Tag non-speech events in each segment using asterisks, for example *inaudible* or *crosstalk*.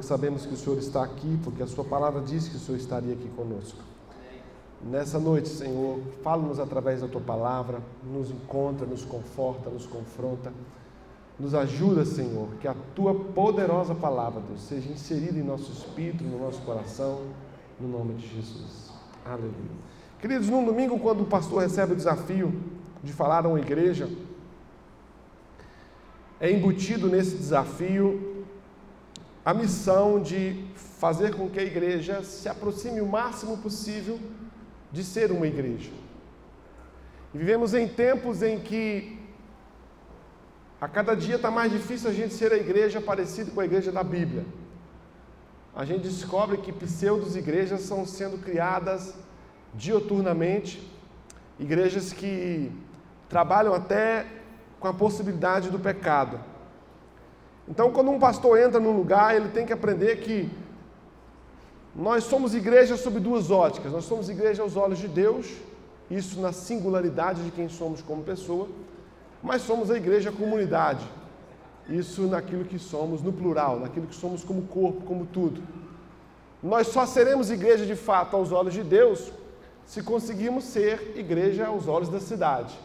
Sabemos que o Senhor está aqui, porque a Sua palavra diz que o Senhor estaria aqui conosco. Nessa noite, Senhor, fala-nos através da Tua palavra, nos encontra, nos conforta, nos confronta. Nos ajuda, Senhor, que a Tua poderosa palavra, Deus, seja inserida em nosso espírito, no nosso coração, no nome de Jesus. Aleluia. Queridos, num domingo, quando o pastor recebe o desafio de falar a uma igreja, é embutido nesse desafio a missão de fazer com que a igreja se aproxime o máximo possível de ser uma igreja. Vivemos em tempos em que a cada dia está mais difícil a gente ser a igreja parecida com a igreja da Bíblia. A gente descobre que pseudos igrejas são sendo criadas dioturnamente, igrejas que trabalham até com a possibilidade do pecado. Então, quando um pastor entra num lugar, ele tem que aprender que nós somos igreja sob duas óticas. Nós somos igreja aos olhos de Deus, isso na singularidade de quem somos como pessoa, mas somos a igreja comunidade, isso naquilo que somos no plural, naquilo que somos como corpo, como tudo. Nós só seremos igreja de fato aos olhos de Deus se conseguirmos ser igreja aos olhos da cidade.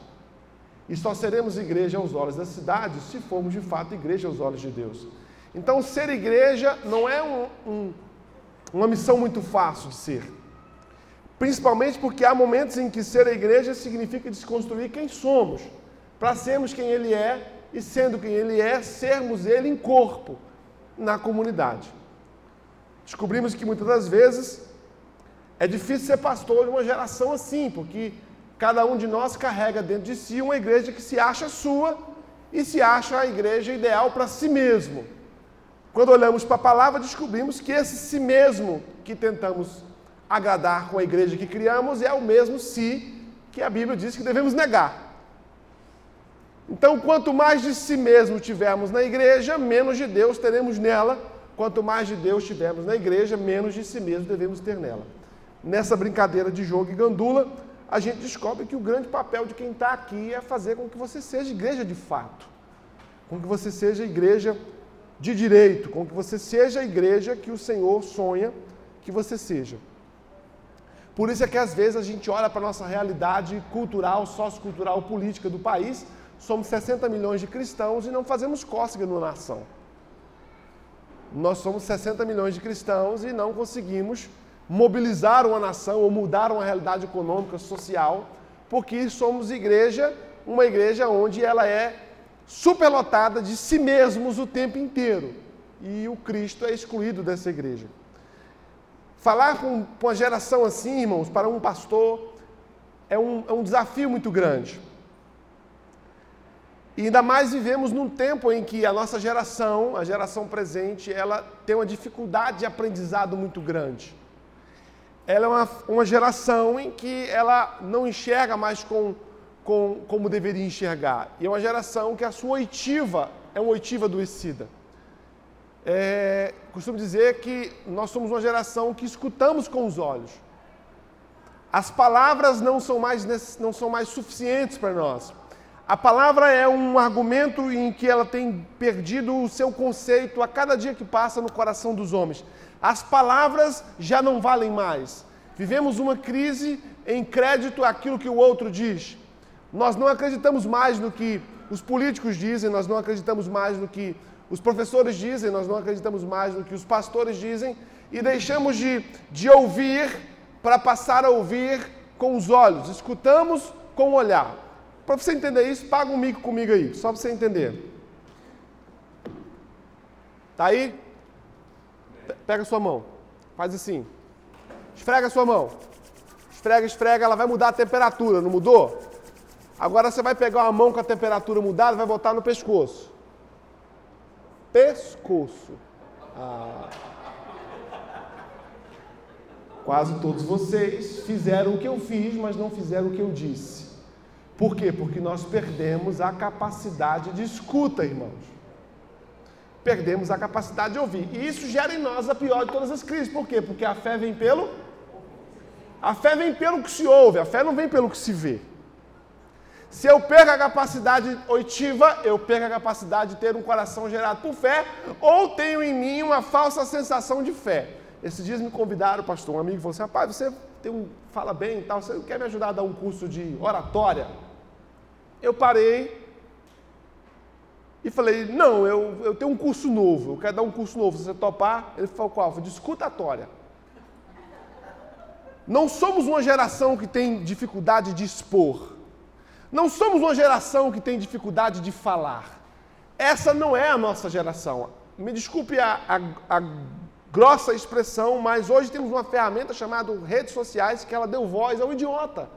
E só seremos igreja aos olhos da cidade se formos de fato igreja aos olhos de Deus. Então, ser igreja não é um, um, uma missão muito fácil de ser. Principalmente porque há momentos em que ser a igreja significa desconstruir quem somos, para sermos quem Ele é e, sendo quem Ele é, sermos Ele em corpo, na comunidade. Descobrimos que muitas das vezes é difícil ser pastor de uma geração assim, porque Cada um de nós carrega dentro de si uma igreja que se acha sua e se acha a igreja ideal para si mesmo. Quando olhamos para a palavra, descobrimos que esse si mesmo que tentamos agradar com a igreja que criamos é o mesmo si que a Bíblia diz que devemos negar. Então, quanto mais de si mesmo tivermos na igreja, menos de Deus teremos nela. Quanto mais de Deus tivermos na igreja, menos de si mesmo devemos ter nela. Nessa brincadeira de jogo e gandula, a gente descobre que o grande papel de quem está aqui é fazer com que você seja igreja de fato, com que você seja igreja de direito, com que você seja a igreja que o Senhor sonha que você seja. Por isso é que às vezes a gente olha para a nossa realidade cultural, sociocultural, política do país, somos 60 milhões de cristãos e não fazemos cócega na nação. Nós somos 60 milhões de cristãos e não conseguimos mobilizar uma nação ou mudar uma realidade econômica, social, porque somos igreja, uma igreja onde ela é superlotada de si mesmos o tempo inteiro. E o Cristo é excluído dessa igreja. Falar com, uma geração assim, irmãos, para um pastor, é um, é um desafio muito grande. E ainda mais vivemos num tempo em que a nossa geração, a geração presente, ela tem uma dificuldade de aprendizado muito grande ela é uma, uma geração em que ela não enxerga mais com, com, como deveria enxergar. E é uma geração que a sua oitiva é uma oitiva adoecida. É, costumo dizer que nós somos uma geração que escutamos com os olhos. As palavras não são mais, não são mais suficientes para nós. A palavra é um argumento em que ela tem perdido o seu conceito a cada dia que passa no coração dos homens. As palavras já não valem mais. Vivemos uma crise em crédito àquilo que o outro diz. Nós não acreditamos mais no que os políticos dizem, nós não acreditamos mais no que os professores dizem, nós não acreditamos mais no que os pastores dizem e deixamos de, de ouvir para passar a ouvir com os olhos, escutamos com o olhar. Para você entender isso, paga um mico comigo aí, só para você entender. Tá aí? Pega sua mão. Faz assim. Esfrega sua mão. Esfrega, esfrega, ela vai mudar a temperatura, não mudou? Agora você vai pegar uma mão com a temperatura mudada e vai botar no pescoço. Pescoço. Ah. Quase todos vocês fizeram o que eu fiz, mas não fizeram o que eu disse. Por quê? Porque nós perdemos a capacidade de escuta, irmãos perdemos a capacidade de ouvir. E isso gera em nós a pior de todas as crises. Por quê? Porque a fé vem pelo. A fé vem pelo que se ouve, a fé não vem pelo que se vê. Se eu perco a capacidade oitiva, eu perco a capacidade de ter um coração gerado por fé, ou tenho em mim uma falsa sensação de fé. Esses dias me convidaram, pastor, um amigo falou assim: rapaz, você tem um, fala bem e tal, você quer me ajudar a dar um curso de oratória? Eu parei e falei: não, eu, eu tenho um curso novo, eu quero dar um curso novo, se você topar. Ele falou: qual? Eu falei, discutatória. Não somos uma geração que tem dificuldade de expor. Não somos uma geração que tem dificuldade de falar. Essa não é a nossa geração. Me desculpe a, a, a grossa expressão, mas hoje temos uma ferramenta chamada redes sociais que ela deu voz ao idiota.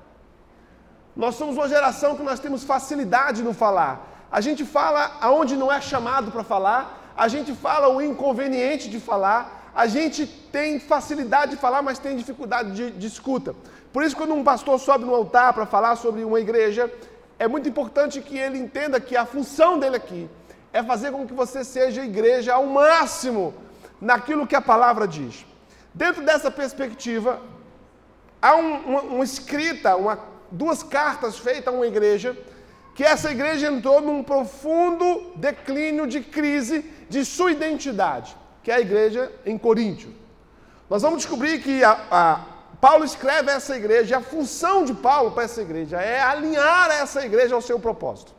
Nós somos uma geração que nós temos facilidade no falar. A gente fala aonde não é chamado para falar, a gente fala o inconveniente de falar, a gente tem facilidade de falar, mas tem dificuldade de, de escuta. Por isso, quando um pastor sobe no altar para falar sobre uma igreja, é muito importante que ele entenda que a função dele aqui é fazer com que você seja igreja ao máximo naquilo que a palavra diz. Dentro dessa perspectiva, há um, uma, escrita, uma, duas cartas feitas a uma igreja, que essa igreja entrou num profundo declínio de crise de sua identidade, que é a igreja em Coríntio. Nós vamos descobrir que a, a Paulo escreve essa igreja, a função de Paulo para essa igreja é alinhar essa igreja ao seu propósito.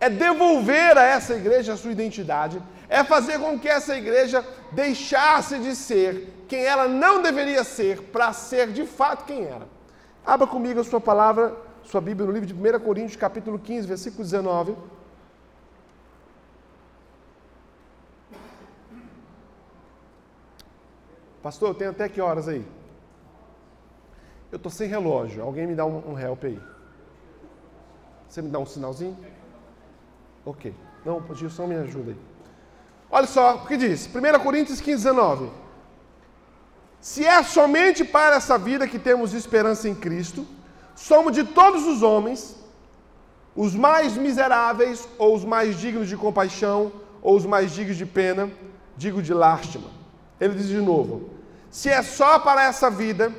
É devolver a essa igreja a sua identidade, é fazer com que essa igreja deixasse de ser quem ela não deveria ser para ser de fato quem era. Abra comigo a sua palavra, sua Bíblia no livro de 1 Coríntios, capítulo 15, versículo 19. Pastor, eu tenho até que horas aí? Eu estou sem relógio. Alguém me dá um, um help aí. Você me dá um sinalzinho? Ok. Não, o Gilson me ajuda aí. Olha só o que diz. 1 Coríntios 15, 19. Se é somente para essa vida que temos esperança em Cristo, somos de todos os homens os mais miseráveis, ou os mais dignos de compaixão, ou os mais dignos de pena, digo de lástima. Ele diz de novo: se é só para essa vida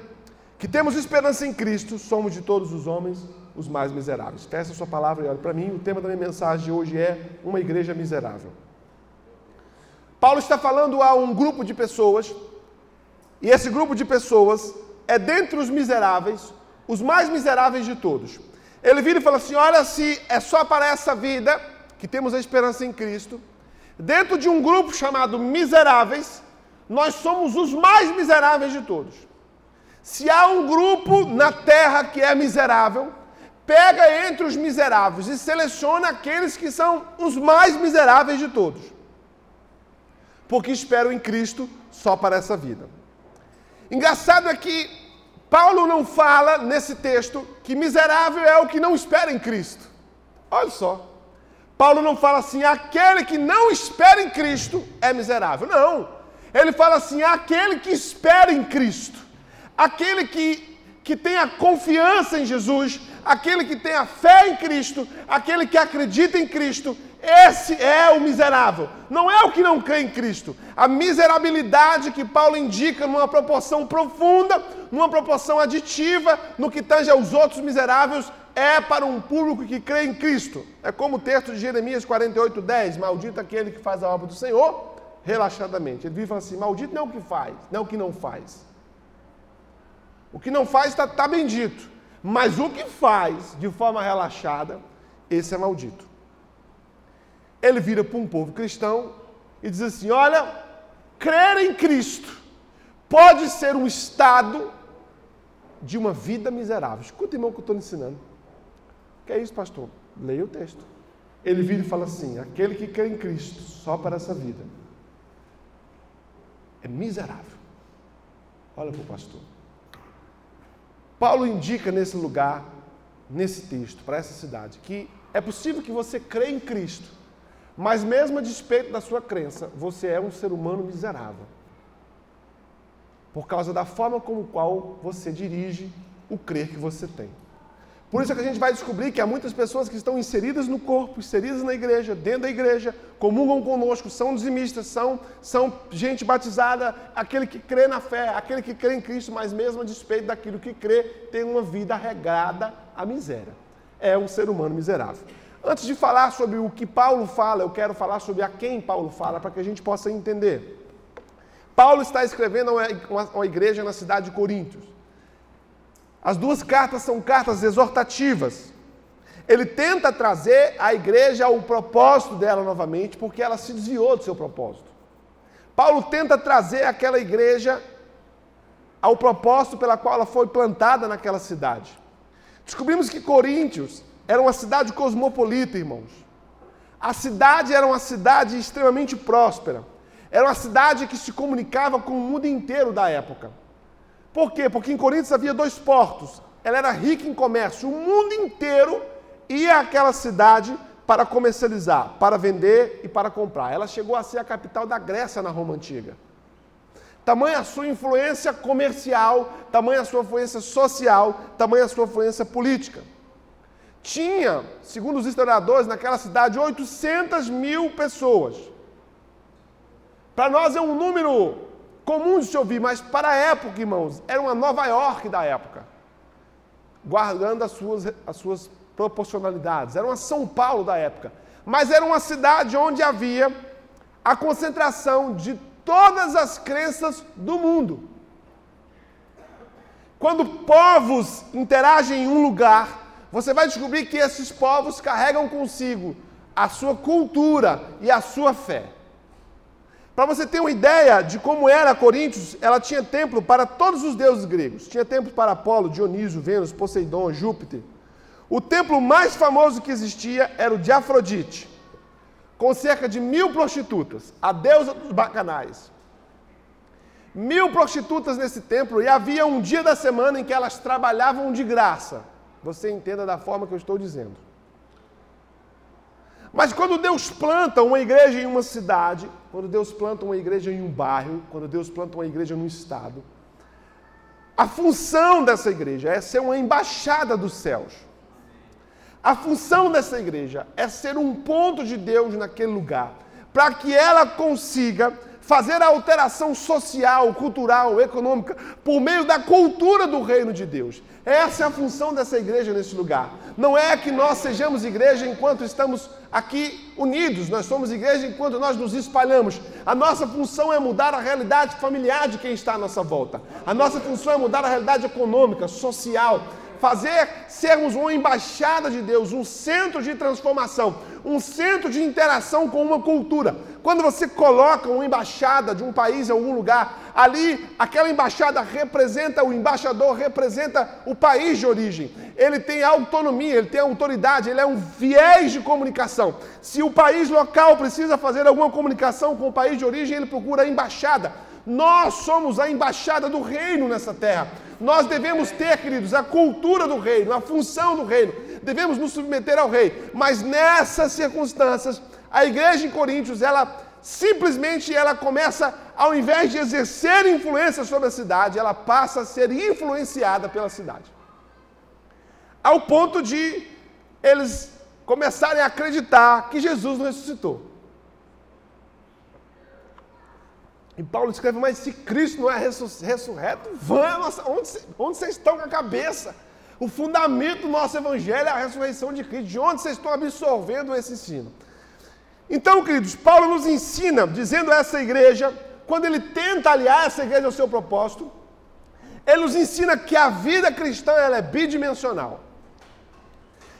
que temos esperança em Cristo, somos de todos os homens os mais miseráveis. Peça a sua palavra e olhe para mim. O tema da minha mensagem de hoje é uma igreja miserável. Paulo está falando a um grupo de pessoas, e esse grupo de pessoas é dentre os miseráveis, os mais miseráveis de todos. Ele vira e fala assim: Olha, se é só para essa vida que temos a esperança em Cristo, dentro de um grupo chamado miseráveis, nós somos os mais miseráveis de todos. Se há um grupo na terra que é miserável, pega entre os miseráveis e seleciona aqueles que são os mais miseráveis de todos. Porque esperam em Cristo só para essa vida. Engraçado é que Paulo não fala nesse texto que miserável é o que não espera em Cristo. Olha só. Paulo não fala assim, aquele que não espera em Cristo é miserável. Não. Ele fala assim, aquele que espera em Cristo. Aquele que, que tem a confiança em Jesus, aquele que tem a fé em Cristo, aquele que acredita em Cristo, esse é o miserável. Não é o que não crê em Cristo. A miserabilidade que Paulo indica numa proporção profunda, numa proporção aditiva, no que tange aos outros miseráveis, é para um público que crê em Cristo. É como o texto de Jeremias 48, 10. Maldito aquele que faz a obra do Senhor relaxadamente. Ele vive assim: maldito não é o que faz, não é o que não faz. O que não faz está tá bendito. Mas o que faz de forma relaxada, esse é maldito. Ele vira para um povo cristão e diz assim: Olha, crer em Cristo pode ser um estado de uma vida miserável. Escuta, irmão, o que eu estou ensinando. O que é isso, pastor? Leia o texto. Ele vira e fala assim: aquele que crê em Cristo só para essa vida é miserável. Olha para o pastor. Paulo indica nesse lugar, nesse texto, para essa cidade, que é possível que você crê em Cristo, mas mesmo a despeito da sua crença, você é um ser humano miserável. Por causa da forma como qual você dirige o crer que você tem. Por isso é que a gente vai descobrir que há muitas pessoas que estão inseridas no corpo, inseridas na igreja, dentro da igreja, comungam conosco, são dizimistas, são, são gente batizada, aquele que crê na fé, aquele que crê em Cristo, mas mesmo a despeito daquilo que crê, tem uma vida regrada à miséria. é um ser humano miserável. Antes de falar sobre o que Paulo fala, eu quero falar sobre a quem Paulo fala, para que a gente possa entender. Paulo está escrevendo a uma igreja na cidade de Coríntios. As duas cartas são cartas exortativas. Ele tenta trazer a igreja ao propósito dela novamente, porque ela se desviou do seu propósito. Paulo tenta trazer aquela igreja ao propósito pela qual ela foi plantada naquela cidade. Descobrimos que Coríntios era uma cidade cosmopolita, irmãos. A cidade era uma cidade extremamente próspera. Era uma cidade que se comunicava com o mundo inteiro da época. Por quê? Porque em Coríntios havia dois portos. Ela era rica em comércio. O mundo inteiro ia àquela cidade para comercializar, para vender e para comprar. Ela chegou a ser a capital da Grécia na Roma Antiga. Tamanha a sua influência comercial, tamanha a sua influência social, tamanha a sua influência política. Tinha, segundo os historiadores, naquela cidade 800 mil pessoas. Para nós é um número comum de se ouvir, mas para a época, irmãos, era uma Nova York da época, guardando as suas, as suas proporcionalidades. Era uma São Paulo da época, mas era uma cidade onde havia a concentração de todas as crenças do mundo. Quando povos interagem em um lugar, você vai descobrir que esses povos carregam consigo a sua cultura e a sua fé. Para você ter uma ideia de como era Coríntios, ela tinha templo para todos os deuses gregos. Tinha templo para Apolo, Dionísio, Vênus, Poseidon, Júpiter. O templo mais famoso que existia era o de Afrodite, com cerca de mil prostitutas, a deusa dos bacanais. Mil prostitutas nesse templo, e havia um dia da semana em que elas trabalhavam de graça. Você entenda da forma que eu estou dizendo. Mas quando Deus planta uma igreja em uma cidade, quando Deus planta uma igreja em um bairro, quando Deus planta uma igreja num estado, a função dessa igreja é ser uma embaixada dos céus. A função dessa igreja é ser um ponto de Deus naquele lugar, para que ela consiga fazer a alteração social, cultural, econômica, por meio da cultura do reino de Deus. Essa é a função dessa igreja nesse lugar. Não é que nós sejamos igreja enquanto estamos aqui unidos, nós somos igreja enquanto nós nos espalhamos. A nossa função é mudar a realidade familiar de quem está à nossa volta. A nossa função é mudar a realidade econômica, social, fazer sermos uma embaixada de Deus, um centro de transformação, um centro de interação com uma cultura. Quando você coloca uma embaixada de um país em algum lugar, ali aquela embaixada representa o embaixador, representa o país de origem. Ele tem autonomia, ele tem autoridade, ele é um viés de comunicação. Se o país local precisa fazer alguma comunicação com o país de origem, ele procura a embaixada. Nós somos a embaixada do reino nessa terra. Nós devemos ter, queridos, a cultura do reino, a função do reino. Devemos nos submeter ao rei. Mas nessas circunstâncias, a igreja em Coríntios, ela simplesmente ela começa, ao invés de exercer influência sobre a cidade, ela passa a ser influenciada pela cidade. Ao ponto de eles começarem a acreditar que Jesus ressuscitou. E Paulo escreve, mas se Cristo não é ressurreto, vamos, onde, onde vocês estão com a cabeça? O fundamento do nosso evangelho é a ressurreição de Cristo. De onde vocês estão absorvendo esse ensino? Então, queridos, Paulo nos ensina, dizendo a essa igreja, quando ele tenta aliar essa igreja ao seu propósito, ele nos ensina que a vida cristã ela é bidimensional.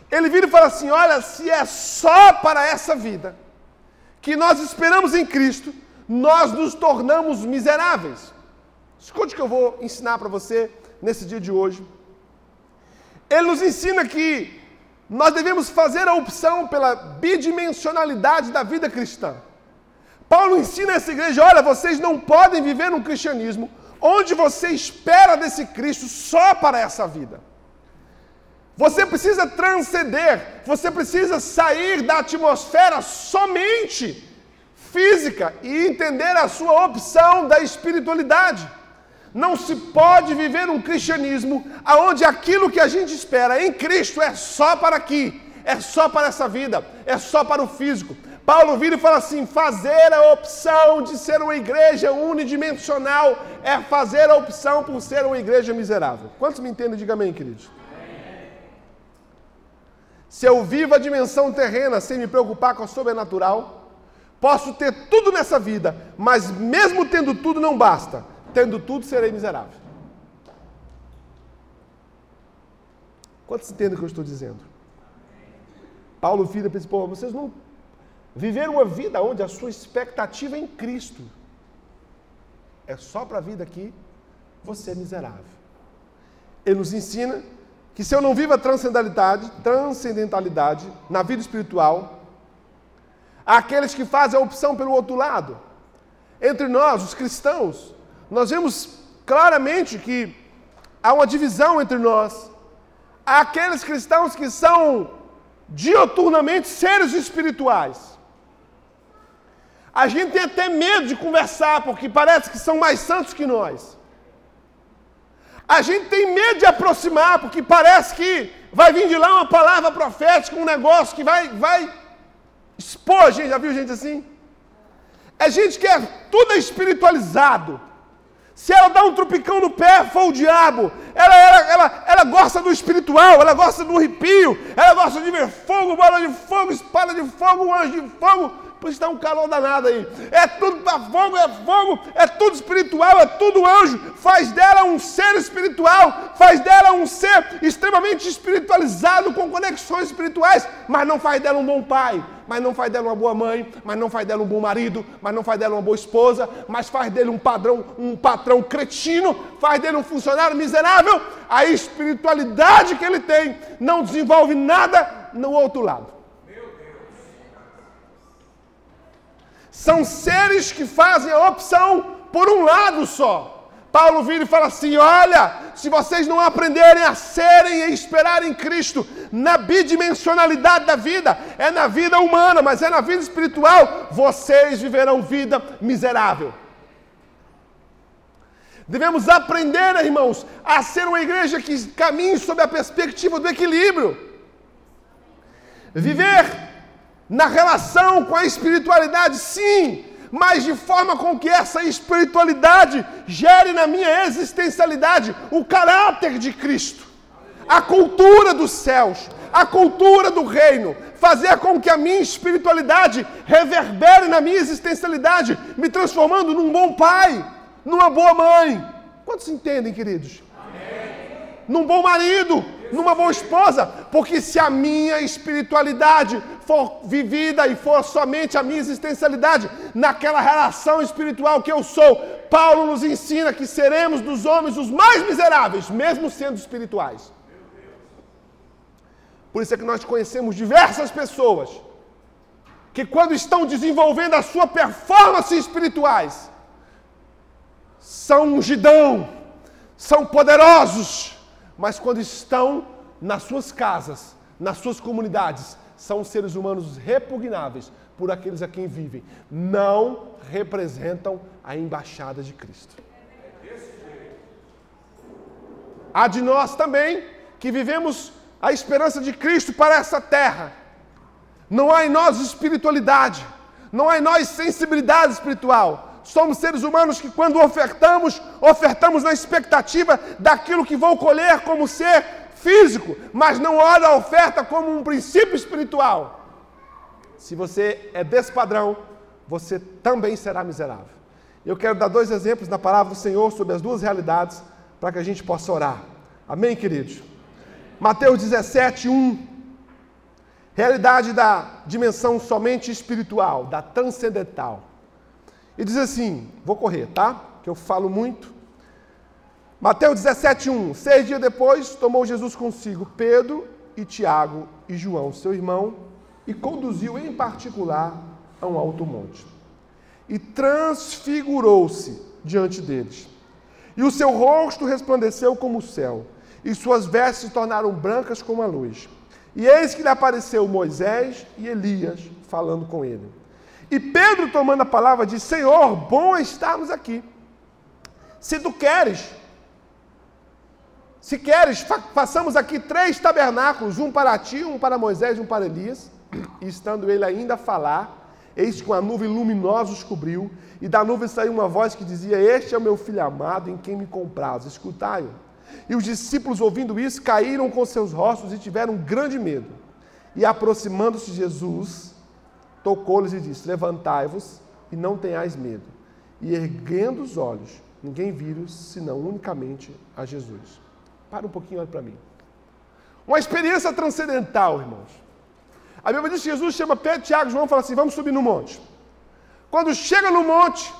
Ele vira e fala assim: olha, se é só para essa vida que nós esperamos em Cristo, nós nos tornamos miseráveis. Escute o que eu vou ensinar para você nesse dia de hoje. Ele nos ensina que nós devemos fazer a opção pela bidimensionalidade da vida cristã. Paulo ensina essa igreja: olha, vocês não podem viver um cristianismo onde você espera desse Cristo só para essa vida. Você precisa transcender, você precisa sair da atmosfera somente física e entender a sua opção da espiritualidade. Não se pode viver um cristianismo onde aquilo que a gente espera em Cristo é só para aqui, é só para essa vida, é só para o físico. Paulo vira e fala assim: fazer a opção de ser uma igreja unidimensional é fazer a opção por ser uma igreja miserável. Quantos me entendem? Diga amém, queridos. Se eu vivo a dimensão terrena sem me preocupar com a sobrenatural, posso ter tudo nessa vida, mas mesmo tendo tudo não basta. Tendo tudo serei miserável. Quantos entendem o que eu estou dizendo? Paulo vira para esse povo, vocês não viveram uma vida onde a sua expectativa é em Cristo. É só para a vida aqui, você é miserável. Ele nos ensina que se eu não vivo a transcendentalidade, transcendentalidade na vida espiritual, aqueles que fazem a opção pelo outro lado. Entre nós, os cristãos, nós vemos claramente que há uma divisão entre nós. Há aqueles cristãos que são dioturnamente seres espirituais. A gente tem até medo de conversar, porque parece que são mais santos que nós. A gente tem medo de aproximar, porque parece que vai vir de lá uma palavra profética, um negócio que vai, vai expor gente. Já viu gente assim? É gente que é tudo espiritualizado. Se ela dá um trupicão no pé, foi o diabo. Ela, ela, ela, ela gosta do espiritual, ela gosta do arrepio, ela gosta de ver fogo, bola de fogo, espada de fogo, anjo de fogo. Por está um calor danado aí. É tudo para fogo, é fogo, é tudo espiritual, é tudo anjo. Faz dela um ser espiritual, faz dela um ser extremamente espiritualizado, com conexões espirituais, mas não faz dela um bom pai, mas não faz dela uma boa mãe, mas não faz dela um bom marido, mas não faz dela uma boa esposa, mas faz dele um padrão, um patrão cretino, faz dele um funcionário miserável. A espiritualidade que ele tem não desenvolve nada no outro lado. São seres que fazem a opção por um lado só. Paulo vira e fala assim: olha, se vocês não aprenderem a serem e esperar em Cristo na bidimensionalidade da vida, é na vida humana, mas é na vida espiritual, vocês viverão vida miserável. Devemos aprender, irmãos, a ser uma igreja que caminhe sob a perspectiva do equilíbrio. Viver na relação com a espiritualidade, sim, mas de forma com que essa espiritualidade gere na minha existencialidade o caráter de Cristo, a cultura dos céus, a cultura do reino, fazer com que a minha espiritualidade reverbere na minha existencialidade, me transformando num bom pai, numa boa mãe. Quantos entendem, queridos? Amém. Num bom marido, numa boa esposa, porque se a minha espiritualidade for vivida e for somente a minha existencialidade naquela relação espiritual que eu sou, Paulo nos ensina que seremos dos homens os mais miseráveis, mesmo sendo espirituais. Por isso é que nós conhecemos diversas pessoas que, quando estão desenvolvendo a sua performance espirituais, são ungidão, são poderosos, mas quando estão nas suas casas, nas suas comunidades, são seres humanos repugnáveis por aqueles a quem vivem. Não representam a embaixada de Cristo. Há de nós também que vivemos a esperança de Cristo para essa terra. Não há em nós espiritualidade, não há em nós sensibilidade espiritual. Somos seres humanos que, quando ofertamos, ofertamos na expectativa daquilo que vou colher como ser físico, mas não olha a oferta como um princípio espiritual. Se você é desse padrão, você também será miserável. Eu quero dar dois exemplos na palavra do Senhor sobre as duas realidades para que a gente possa orar. Amém, queridos? Mateus 17, 1. Realidade da dimensão somente espiritual, da transcendental. E diz assim: vou correr, tá? Que eu falo muito. Mateus 17, 1. Seis dias depois, tomou Jesus consigo Pedro e Tiago e João, seu irmão, e conduziu em particular a um alto monte. E transfigurou-se diante deles. E o seu rosto resplandeceu como o céu, e suas vestes se tornaram brancas como a luz. E eis que lhe apareceu Moisés e Elias falando com ele. E Pedro, tomando a palavra, disse: Senhor, bom estarmos aqui. Se tu queres, se queres, fa façamos aqui três tabernáculos, um para ti, um para Moisés e um para Elias. E estando ele ainda a falar, eis que uma nuvem luminosa os cobriu, e da nuvem saiu uma voz que dizia: Este é o meu filho amado, em quem me compraz, escutai-o. E os discípulos, ouvindo isso, caíram com seus rostos e tiveram grande medo. E aproximando-se Jesus, tocou-lhes e disse: Levantai-vos e não tenhais medo. E erguendo os olhos, ninguém viu senão unicamente a Jesus. Para um pouquinho, olha para mim. Uma experiência transcendental, irmãos. A Bíblia diz que Jesus chama Pedro, Tiago e João e fala assim: vamos subir no monte. Quando chega no monte,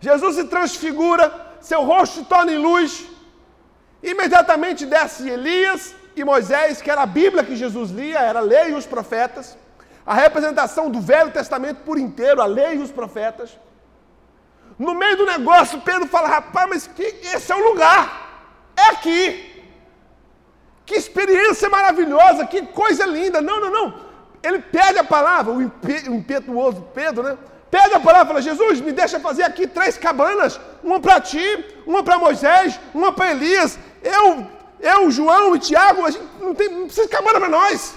Jesus se transfigura, seu rosto se torna em luz, imediatamente desce Elias e Moisés, que era a Bíblia que Jesus lia, era a lei e os profetas, a representação do Velho Testamento por inteiro, a lei e os profetas. No meio do negócio, Pedro fala: rapaz, mas que, esse é o lugar, é aqui. Que experiência maravilhosa, que coisa linda. Não, não, não. Ele pede a palavra, o impetuoso Pedro, né? Pede a palavra fala: Jesus, me deixa fazer aqui três cabanas, uma para ti, uma para Moisés, uma para Elias. Eu, eu, João e Tiago, a gente não, tem, não precisa de cabana para nós.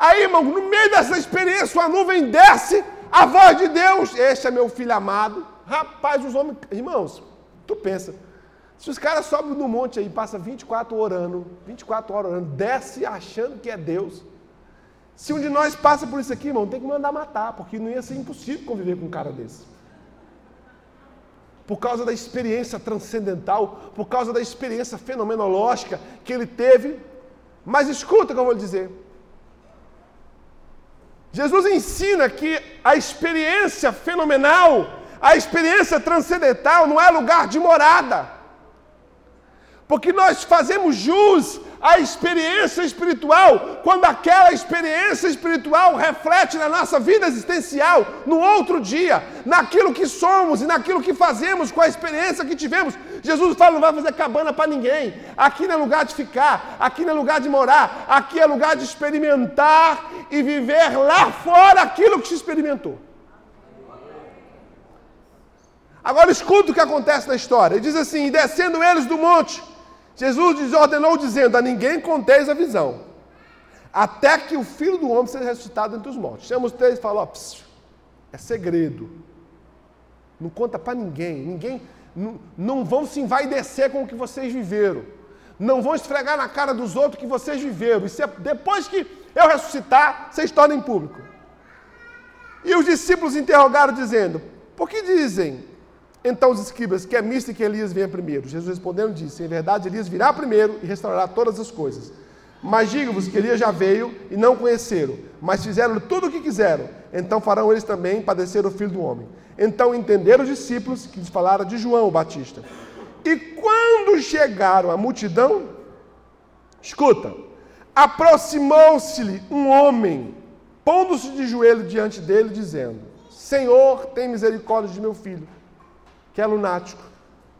Aí, irmão, no meio dessa experiência, a nuvem desce, a voz de Deus, este é meu filho amado. Rapaz, os homens, irmãos, tu pensa, se os caras sobem no monte aí, passa 24 orando, 24 horas orando, desce achando que é Deus. Se um de nós passa por isso aqui, irmão, tem que mandar matar, porque não ia ser impossível conviver com um cara desse. Por causa da experiência transcendental, por causa da experiência fenomenológica que ele teve. Mas escuta o que eu vou lhe dizer. Jesus ensina que a experiência fenomenal, a experiência transcendental não é lugar de morada. Porque nós fazemos jus à experiência espiritual quando aquela experiência espiritual reflete na nossa vida existencial, no outro dia, naquilo que somos e naquilo que fazemos com a experiência que tivemos. Jesus fala: não vai fazer cabana para ninguém. Aqui não é lugar de ficar, aqui não é lugar de morar, aqui é lugar de experimentar e viver lá fora aquilo que se experimentou. Agora escuta o que acontece na história. Ele diz assim: e descendo eles do monte, Jesus desordenou dizendo: A ninguém conteis a visão, até que o filho do homem seja ressuscitado entre os mortos. Chama os três e fala: ó, é segredo. Não conta para ninguém. Ninguém. Não, não vão se envaidecer com o que vocês viveram. Não vão esfregar na cara dos outros que vocês viveram. E se, depois que eu ressuscitar, vocês tornem público. E os discípulos interrogaram, dizendo: Por que dizem então os escribas, que é misto que Elias venha primeiro. Jesus respondendo disse, em verdade Elias virá primeiro e restaurará todas as coisas. Mas digo-vos que Elias já veio e não conheceram, mas fizeram tudo o que quiseram. Então farão eles também padecer o Filho do Homem. Então entenderam os discípulos que lhes falaram de João o Batista. E quando chegaram à multidão, escuta, aproximou-se-lhe um homem, pondo-se de joelho diante dele, dizendo: Senhor, tem misericórdia de meu filho que é lunático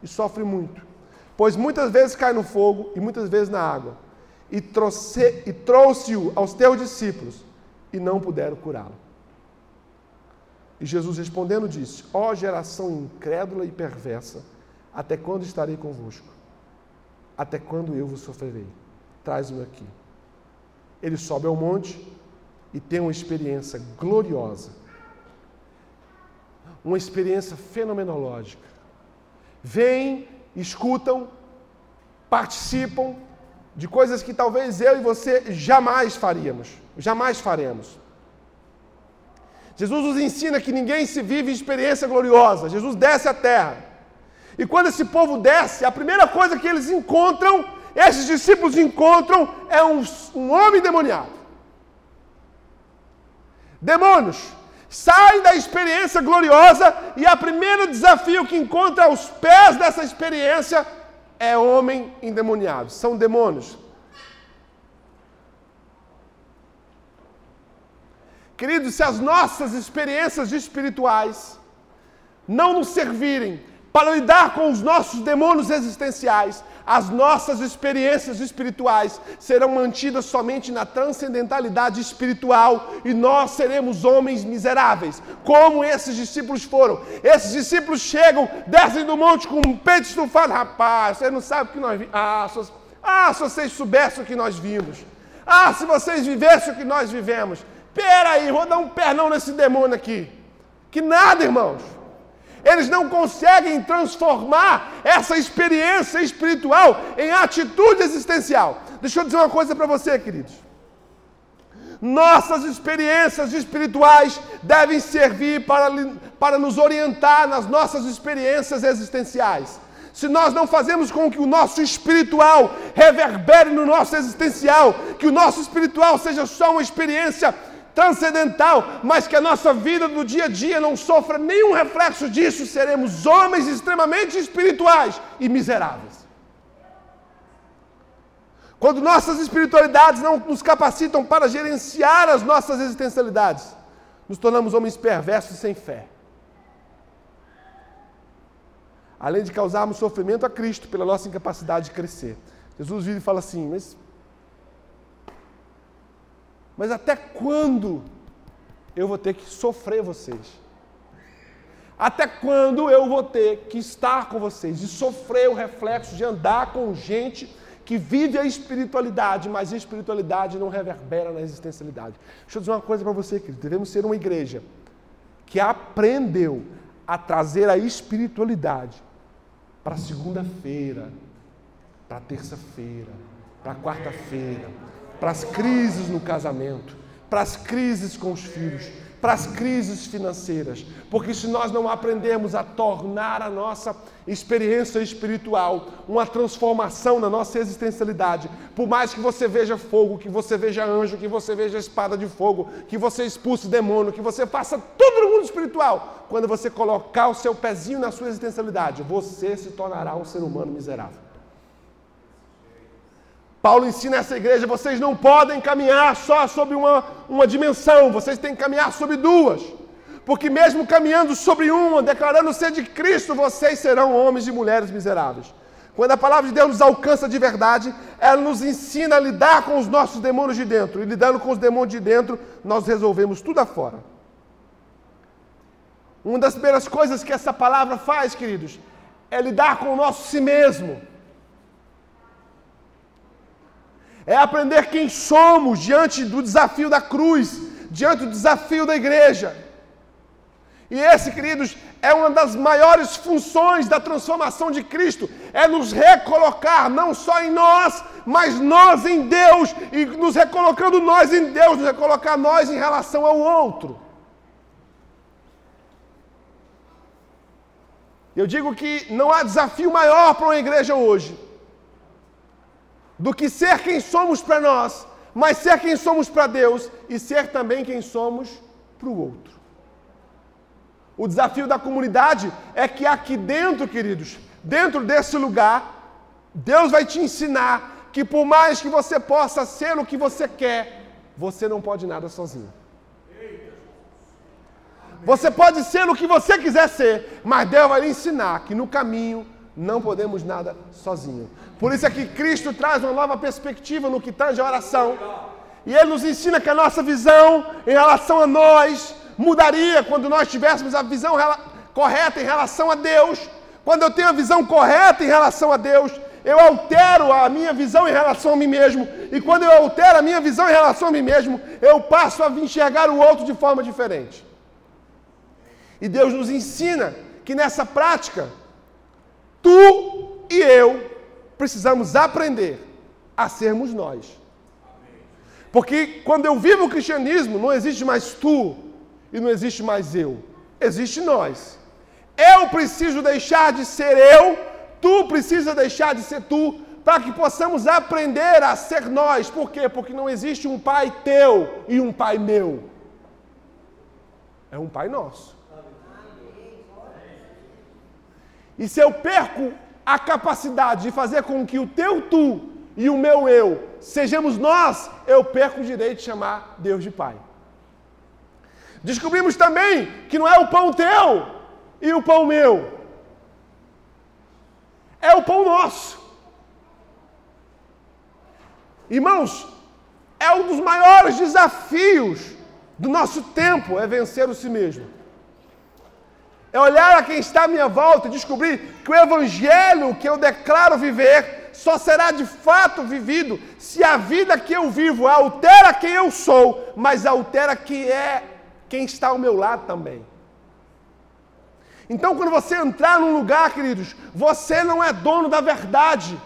e sofre muito, pois muitas vezes cai no fogo e muitas vezes na água, e, trouxe, e trouxe-o aos teus discípulos e não puderam curá-lo. E Jesus respondendo disse: Ó oh, geração incrédula e perversa, até quando estarei convosco? Até quando eu vos sofrerei? Traz-me aqui. Ele sobe ao monte e tem uma experiência gloriosa, uma experiência fenomenológica vêm, escutam, participam de coisas que talvez eu e você jamais faríamos, jamais faremos. Jesus nos ensina que ninguém se vive experiência gloriosa. Jesus desce à terra. E quando esse povo desce, a primeira coisa que eles encontram, esses discípulos encontram, é um, um homem demoniado. Demônios sai da experiência gloriosa e o primeiro desafio que encontra aos pés dessa experiência é homem endemoniado, são demônios. Queridos, se as nossas experiências espirituais não nos servirem para lidar com os nossos demônios existenciais, as nossas experiências espirituais serão mantidas somente na transcendentalidade espiritual e nós seremos homens miseráveis, como esses discípulos foram. Esses discípulos chegam, descem do monte com um peito estufado. Rapaz, vocês não sabem o que nós vimos. Ah, se, ah, se vocês soubessem o que nós vimos. Ah, se vocês vivessem o que nós vivemos. Peraí, vou dar um pernão nesse demônio aqui. Que nada, irmãos. Eles não conseguem transformar essa experiência espiritual em atitude existencial. Deixa eu dizer uma coisa para você, queridos. Nossas experiências espirituais devem servir para, para nos orientar nas nossas experiências existenciais. Se nós não fazemos com que o nosso espiritual reverbere no nosso existencial, que o nosso espiritual seja só uma experiência transcendental, mas que a nossa vida do dia a dia não sofra nenhum reflexo disso, seremos homens extremamente espirituais e miseráveis. Quando nossas espiritualidades não nos capacitam para gerenciar as nossas existencialidades, nos tornamos homens perversos sem fé. Além de causarmos sofrimento a Cristo pela nossa incapacidade de crescer. Jesus vive e fala assim: Mas mas até quando eu vou ter que sofrer vocês? Até quando eu vou ter que estar com vocês e sofrer o reflexo de andar com gente que vive a espiritualidade, mas a espiritualidade não reverbera na existencialidade? Deixa eu dizer uma coisa para você, querido. Devemos ser uma igreja que aprendeu a trazer a espiritualidade para segunda-feira, para terça-feira, para quarta-feira, para as crises no casamento, para as crises com os filhos, para as crises financeiras. Porque se nós não aprendermos a tornar a nossa experiência espiritual uma transformação na nossa existencialidade, por mais que você veja fogo, que você veja anjo, que você veja espada de fogo, que você expulse demônio, que você faça tudo no mundo espiritual, quando você colocar o seu pezinho na sua existencialidade, você se tornará um ser humano miserável. Paulo ensina essa igreja: vocês não podem caminhar só sobre uma, uma dimensão, vocês têm que caminhar sobre duas. Porque, mesmo caminhando sobre uma, declarando ser de Cristo, vocês serão homens e mulheres miseráveis. Quando a palavra de Deus nos alcança de verdade, ela nos ensina a lidar com os nossos demônios de dentro. E lidando com os demônios de dentro, nós resolvemos tudo afora. Uma das primeiras coisas que essa palavra faz, queridos, é lidar com o nosso si mesmo. É aprender quem somos diante do desafio da cruz, diante do desafio da igreja. E esse, queridos, é uma das maiores funções da transformação de Cristo, é nos recolocar não só em nós, mas nós em Deus, e nos recolocando nós em Deus, nos recolocar nós em relação ao outro. Eu digo que não há desafio maior para uma igreja hoje do que ser quem somos para nós, mas ser quem somos para Deus e ser também quem somos para o outro. O desafio da comunidade é que aqui dentro, queridos, dentro desse lugar, Deus vai te ensinar que por mais que você possa ser o que você quer, você não pode nada sozinho. Você pode ser o que você quiser ser, mas Deus vai lhe ensinar que no caminho não podemos nada sozinho. Por isso é que Cristo traz uma nova perspectiva no que tange a oração. E Ele nos ensina que a nossa visão em relação a nós mudaria quando nós tivéssemos a visão correta em relação a Deus. Quando eu tenho a visão correta em relação a Deus, eu altero a minha visão em relação a mim mesmo. E quando eu altero a minha visão em relação a mim mesmo, eu passo a enxergar o outro de forma diferente. E Deus nos ensina que nessa prática, Tu e eu precisamos aprender a sermos nós. Porque quando eu vivo o cristianismo, não existe mais tu e não existe mais eu. Existe nós. Eu preciso deixar de ser eu, tu precisa deixar de ser tu, para que possamos aprender a ser nós. Por quê? Porque não existe um pai teu e um pai meu. É um pai nosso. E se eu perco a capacidade de fazer com que o teu tu e o meu eu sejamos nós, eu perco o direito de chamar Deus de Pai. Descobrimos também que não é o pão teu e o pão meu, é o pão nosso. Irmãos, é um dos maiores desafios do nosso tempo é vencer o si mesmo. É olhar a quem está à minha volta e descobrir que o evangelho que eu declaro viver só será de fato vivido se a vida que eu vivo altera quem eu sou, mas altera quem é quem está ao meu lado também. Então, quando você entrar num lugar, queridos, você não é dono da verdade.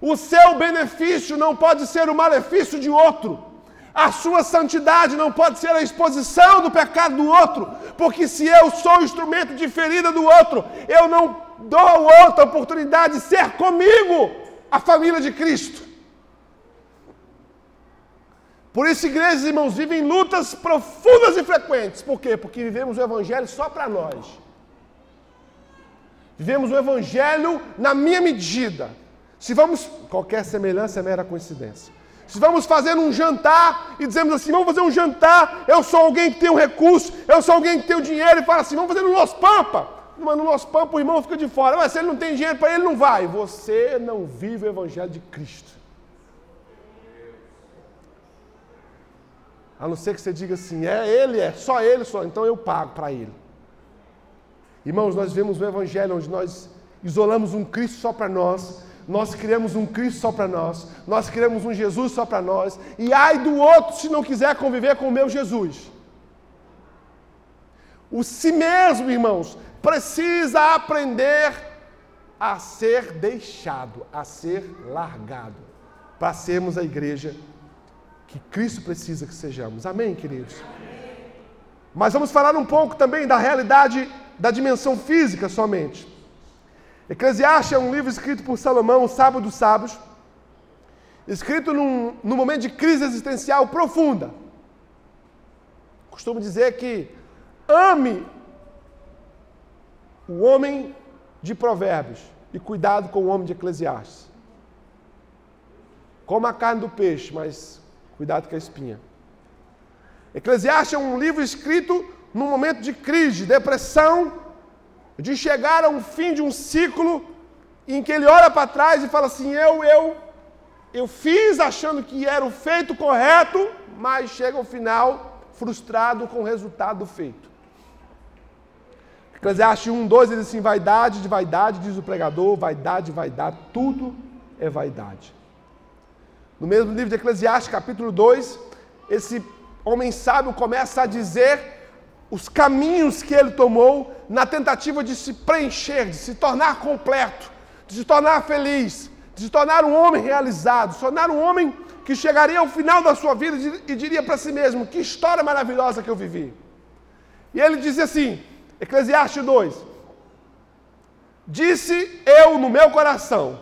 O seu benefício não pode ser o malefício de outro. A sua santidade não pode ser a exposição do pecado do outro, porque se eu sou instrumento de ferida do outro, eu não dou ao outro a oportunidade de ser comigo a família de Cristo. Por isso, igrejas irmãos vivem lutas profundas e frequentes. Por quê? Porque vivemos o Evangelho só para nós. Vivemos o Evangelho na minha medida. Se vamos. Qualquer semelhança é mera coincidência. Se vamos fazer um jantar e dizemos assim, vamos fazer um jantar, eu sou alguém que tem um recurso, eu sou alguém que tem o um dinheiro, e fala assim, vamos fazer no nosso pampa. Mas no nosso pampa o irmão fica de fora. Mas se ele não tem dinheiro para ele, não vai. Você não vive o Evangelho de Cristo. A não ser que você diga assim, é ele, é só ele, só, então eu pago para ele. Irmãos, nós vemos um evangelho onde nós isolamos um Cristo só para nós, nós criamos um Cristo só para nós, nós criamos um Jesus só para nós, e ai do outro se não quiser conviver com o meu Jesus. O si mesmo, irmãos, precisa aprender a ser deixado, a ser largado, para sermos a igreja que Cristo precisa que sejamos. Amém, queridos? Mas vamos falar um pouco também da realidade da dimensão física somente. Eclesiastes é um livro escrito por Salomão, o sábio dos sábios, escrito num, num momento de crise existencial profunda. Costumo dizer que ame o homem de Provérbios e cuidado com o homem de Eclesiastes. Coma a carne do peixe, mas Cuidado com a espinha. Eclesiastes é um livro escrito num momento de crise, depressão, de chegar a um fim de um ciclo em que ele olha para trás e fala assim: eu, eu, eu fiz achando que era o feito correto, mas chega ao final frustrado com o resultado feito. Eclesiastes 1, 2 diz assim: vaidade de vaidade, diz o pregador, vaidade, vaidade, tudo é vaidade. No mesmo livro de Eclesiastes, capítulo 2, esse homem sábio começa a dizer os caminhos que ele tomou na tentativa de se preencher, de se tornar completo, de se tornar feliz, de se tornar um homem realizado, se tornar um homem que chegaria ao final da sua vida e diria para si mesmo: Que história maravilhosa que eu vivi. E ele diz assim, Eclesiastes 2: Disse eu no meu coração,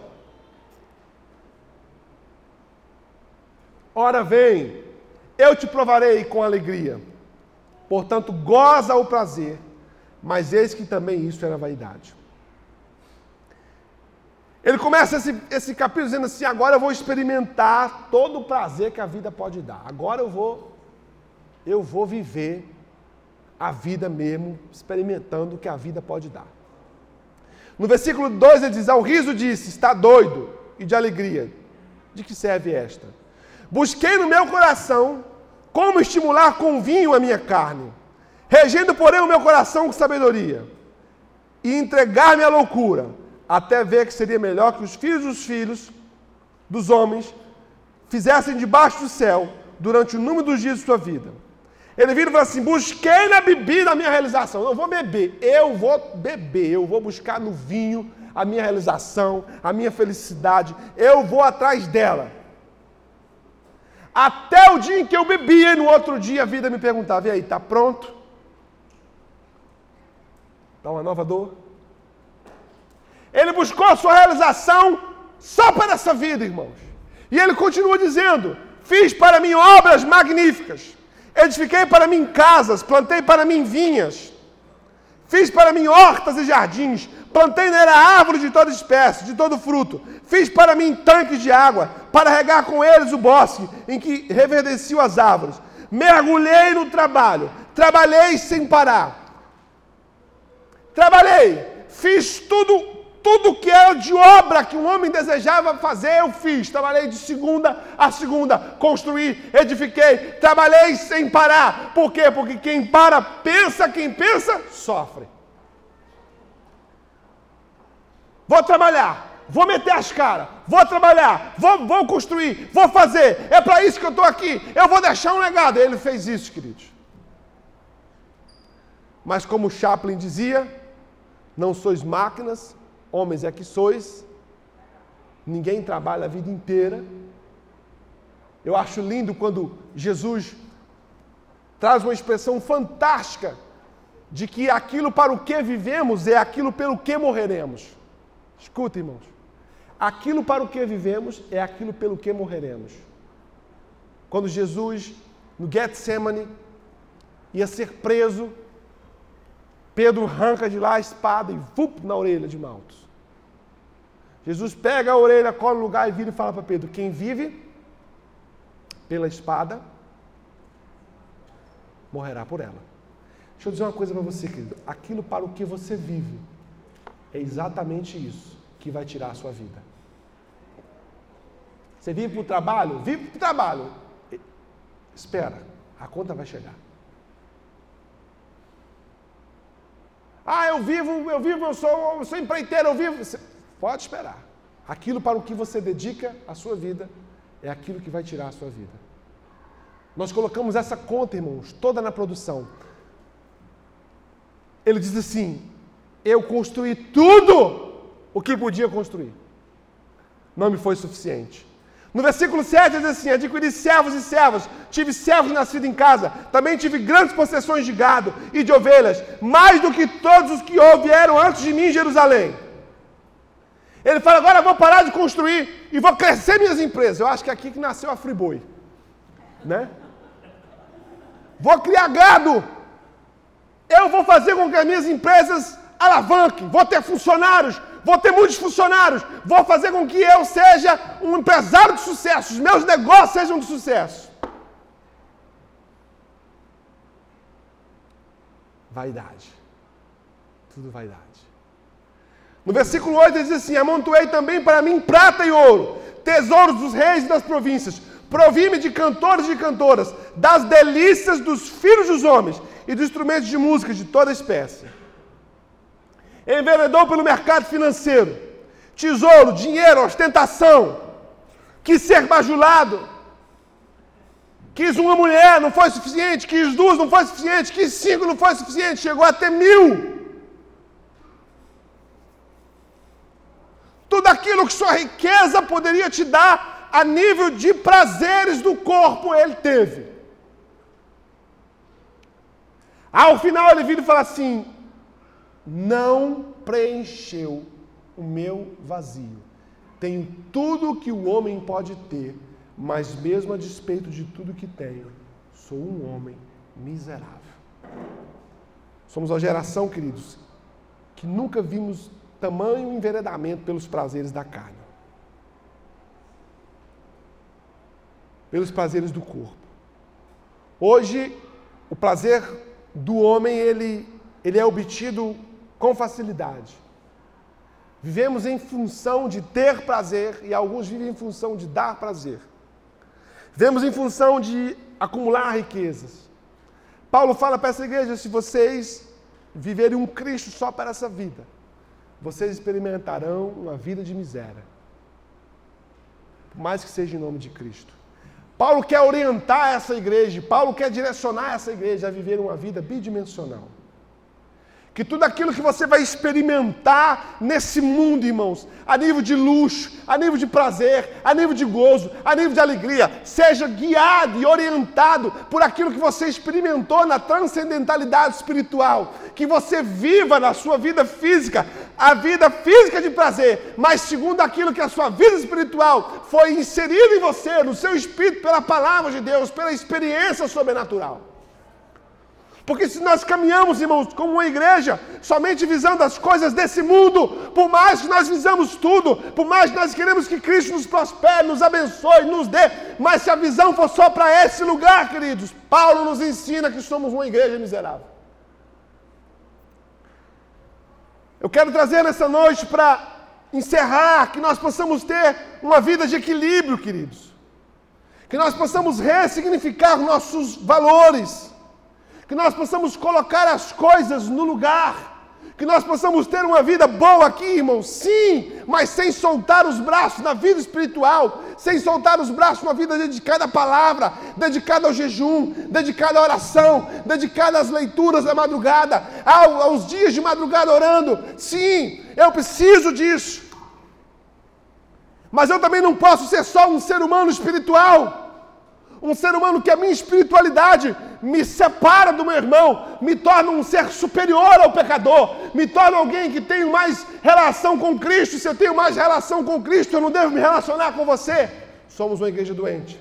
Ora vem, eu te provarei com alegria. Portanto, goza o prazer, mas eis que também isso era vaidade. Ele começa esse, esse capítulo dizendo assim: agora eu vou experimentar todo o prazer que a vida pode dar. Agora eu vou, eu vou viver a vida mesmo, experimentando o que a vida pode dar. No versículo 2 ele diz: Ao riso disse: Está doido e de alegria. De que serve esta? Busquei no meu coração como estimular com vinho a minha carne, regendo, porém, o meu coração com sabedoria, e entregar-me à loucura, até ver que seria melhor que os filhos dos filhos dos homens fizessem debaixo do céu durante o número dos dias de sua vida. Ele vira e fala assim: busquei na bebida a minha realização. Não vou beber, eu vou beber, eu vou buscar no vinho a minha realização, a minha felicidade, eu vou atrás dela. Até o dia em que eu bebia e no outro dia a vida me perguntava: e aí, está pronto? Dá uma nova dor? Ele buscou a sua realização só para essa vida, irmãos. E ele continua dizendo: Fiz para mim obras magníficas, edifiquei para mim casas, plantei para mim vinhas, fiz para mim hortas e jardins, plantei nela árvores de toda espécie, de todo fruto, Fiz para mim tanques de água, para regar com eles o bosque em que reverdeciam as árvores. Mergulhei no trabalho, trabalhei sem parar. Trabalhei, fiz tudo, tudo que era de obra que um homem desejava fazer, eu fiz. Trabalhei de segunda a segunda, construí, edifiquei, trabalhei sem parar. Por quê? Porque quem para pensa, quem pensa sofre. Vou trabalhar, vou meter as caras, vou trabalhar, vou, vou construir, vou fazer. É para isso que eu estou aqui. Eu vou deixar um legado. Ele fez isso, queridos. Mas como Chaplin dizia, Não sois máquinas, homens é que sois. Ninguém trabalha a vida inteira. Eu acho lindo quando Jesus traz uma expressão fantástica de que aquilo para o que vivemos é aquilo pelo que morreremos. Escuta, irmãos. Aquilo para o que vivemos é aquilo pelo que morreremos. Quando Jesus, no Getsemane, ia ser preso, Pedro arranca de lá a espada e vup na orelha de Maltos. Jesus pega a orelha, cola o lugar e vira e fala para Pedro: Quem vive pela espada morrerá por ela. Deixa eu dizer uma coisa para você, querido. Aquilo para o que você vive é exatamente isso que vai tirar a sua vida. Você vive para o trabalho? Vive para o trabalho. Espera, a conta vai chegar. Ah, eu vivo, eu vivo, eu sou, eu sou empreiteiro, eu vivo. Você pode esperar. Aquilo para o que você dedica a sua vida é aquilo que vai tirar a sua vida. Nós colocamos essa conta, irmãos, toda na produção. Ele diz assim: Eu construí tudo o que podia construir. Não me foi suficiente. No versículo 7 diz assim: Adquiri servos e servas, tive servos nascidos em casa, também tive grandes possessões de gado e de ovelhas, mais do que todos os que vieram antes de mim em Jerusalém. Ele fala: agora vou parar de construir e vou crescer minhas empresas. Eu acho que é aqui que nasceu a Friboi, né? Vou criar gado. Eu vou fazer com que as minhas empresas alavanquem. Vou ter funcionários. Vou ter muitos funcionários. Vou fazer com que eu seja um empresário de sucesso. Os meus negócios sejam de sucesso. Vaidade. Tudo vaidade. No versículo 8 ele diz assim: Amontoei também para mim prata e ouro, tesouros dos reis e das províncias Provi-me de cantores e cantoras, das delícias dos filhos dos homens e dos instrumentos de música de toda espécie. Enveredou pelo mercado financeiro, tesouro, dinheiro, ostentação, quis ser bajulado, quis uma mulher, não foi suficiente, quis duas, não foi suficiente, quis cinco, não foi suficiente, chegou até mil. Tudo aquilo que sua riqueza poderia te dar, a nível de prazeres do corpo ele teve. Ao final ele vira e fala assim: não preencheu o meu vazio. Tenho tudo que o homem pode ter, mas mesmo a despeito de tudo que tenho, sou um homem miserável. Somos uma geração, queridos, que nunca vimos tamanho enveredamento pelos prazeres da carne. pelos prazeres do corpo. Hoje, o prazer do homem ele, ele é obtido com facilidade. Vivemos em função de ter prazer e alguns vivem em função de dar prazer. Vivemos em função de acumular riquezas. Paulo fala para essa igreja: se vocês viverem um Cristo só para essa vida, vocês experimentarão uma vida de miséria. Por mais que seja em nome de Cristo. Paulo quer orientar essa igreja, Paulo quer direcionar essa igreja a viver uma vida bidimensional. Que tudo aquilo que você vai experimentar nesse mundo, irmãos, a nível de luxo, a nível de prazer, a nível de gozo, a nível de alegria, seja guiado e orientado por aquilo que você experimentou na transcendentalidade espiritual. Que você viva na sua vida física a vida física de prazer, mas segundo aquilo que a sua vida espiritual foi inserida em você, no seu espírito, pela palavra de Deus, pela experiência sobrenatural. Porque se nós caminhamos, irmãos, como uma igreja, somente visando as coisas desse mundo, por mais que nós visamos tudo, por mais que nós queremos que Cristo nos prospere, nos abençoe, nos dê, mas se a visão for só para esse lugar, queridos, Paulo nos ensina que somos uma igreja miserável. Eu quero trazer nessa noite para encerrar que nós possamos ter uma vida de equilíbrio, queridos. Que nós possamos ressignificar nossos valores que nós possamos colocar as coisas no lugar, Que nós possamos ter uma vida boa aqui, irmão, sim, mas sem soltar os braços na vida espiritual, sem soltar os braços na vida dedicada à palavra, dedicada ao jejum, dedicada à oração, dedicada às leituras da madrugada, aos dias de madrugada orando. Sim, eu preciso disso. Mas eu também não posso ser só um ser humano espiritual um ser humano que a minha espiritualidade me separa do meu irmão, me torna um ser superior ao pecador, me torna alguém que tem mais relação com Cristo. Se eu tenho mais relação com Cristo, eu não devo me relacionar com você. Somos uma igreja doente.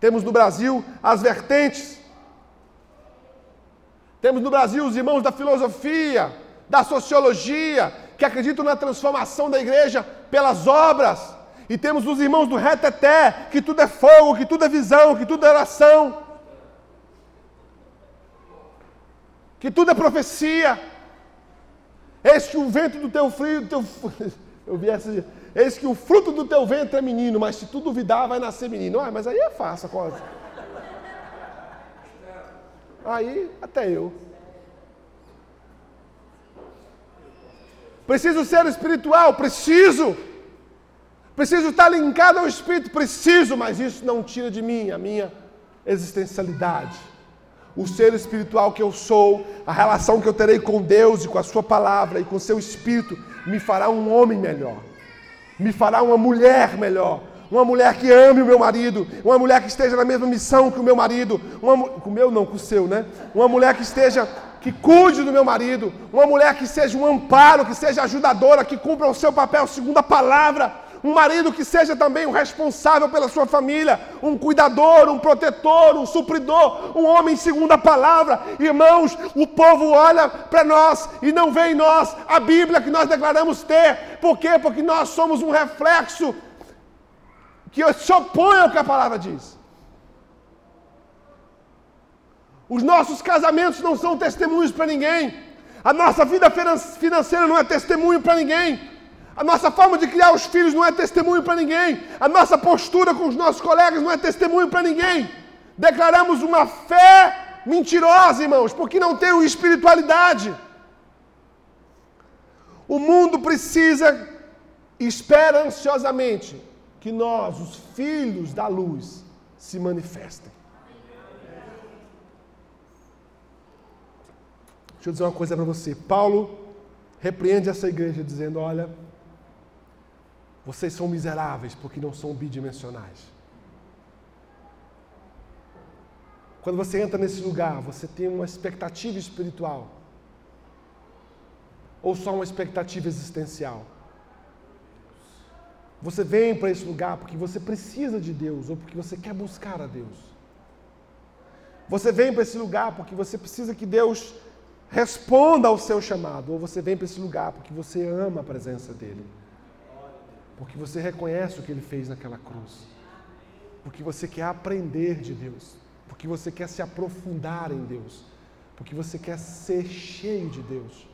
Temos no Brasil as vertentes. Temos no Brasil os irmãos da filosofia, da sociologia, que acreditam na transformação da igreja pelas obras e temos os irmãos do reteté, que tudo é fogo, que tudo é visão, que tudo é oração. Que tudo é profecia. Eis que o vento do teu frio, teu... *laughs* eu vi essa. Eis que o fruto do teu ventre é menino, mas se tu duvidar, vai nascer menino. Ah, mas aí é fácil coisa. Aí, até eu. Preciso ser espiritual, preciso. Preciso estar linkado ao Espírito, preciso, mas isso não tira de mim a minha existencialidade. O ser espiritual que eu sou, a relação que eu terei com Deus e com a Sua palavra e com seu Espírito, me fará um homem melhor, me fará uma mulher melhor, uma mulher que ame o meu marido, uma mulher que esteja na mesma missão que o meu marido, uma, com o meu não, com o seu, né? Uma mulher que esteja, que cuide do meu marido, uma mulher que seja um amparo, que seja ajudadora, que cumpra o seu papel segundo a palavra, um marido que seja também um responsável pela sua família, um cuidador, um protetor, um supridor, um homem segundo a palavra. Irmãos, o povo olha para nós e não vê em nós a Bíblia que nós declaramos ter. Por quê? Porque nós somos um reflexo que se opõe ao que a palavra diz. Os nossos casamentos não são testemunhos para ninguém. A nossa vida financeira não é testemunho para ninguém. A nossa forma de criar os filhos não é testemunho para ninguém. A nossa postura com os nossos colegas não é testemunho para ninguém. Declaramos uma fé mentirosa, irmãos, porque não tem espiritualidade. O mundo precisa, espera ansiosamente que nós, os filhos da luz, se manifestem. Deixa eu dizer uma coisa para você. Paulo repreende essa igreja dizendo: Olha, vocês são miseráveis porque não são bidimensionais. Quando você entra nesse lugar, você tem uma expectativa espiritual ou só uma expectativa existencial? Você vem para esse lugar porque você precisa de Deus ou porque você quer buscar a Deus. Você vem para esse lugar porque você precisa que Deus responda ao seu chamado, ou você vem para esse lugar porque você ama a presença dEle porque você reconhece o que ele fez naquela cruz, porque você quer aprender de Deus, porque você quer se aprofundar em Deus, porque você quer ser cheio de Deus.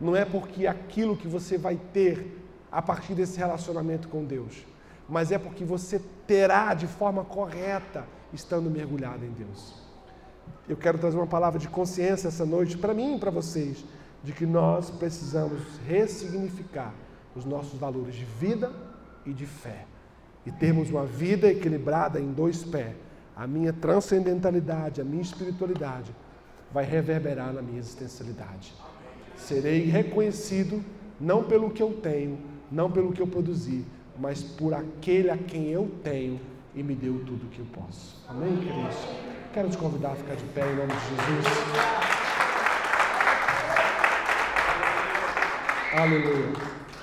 Não é porque aquilo que você vai ter a partir desse relacionamento com Deus, mas é porque você terá de forma correta estando mergulhado em Deus. Eu quero trazer uma palavra de consciência essa noite para mim e para vocês, de que nós precisamos ressignificar os nossos valores de vida e de fé. E termos uma vida equilibrada em dois pés. A minha transcendentalidade, a minha espiritualidade vai reverberar na minha existencialidade. Serei reconhecido não pelo que eu tenho, não pelo que eu produzi, mas por aquele a quem eu tenho e me deu tudo o que eu posso. Amém, queridos? Quero te convidar a ficar de pé em nome de Jesus. Aleluia.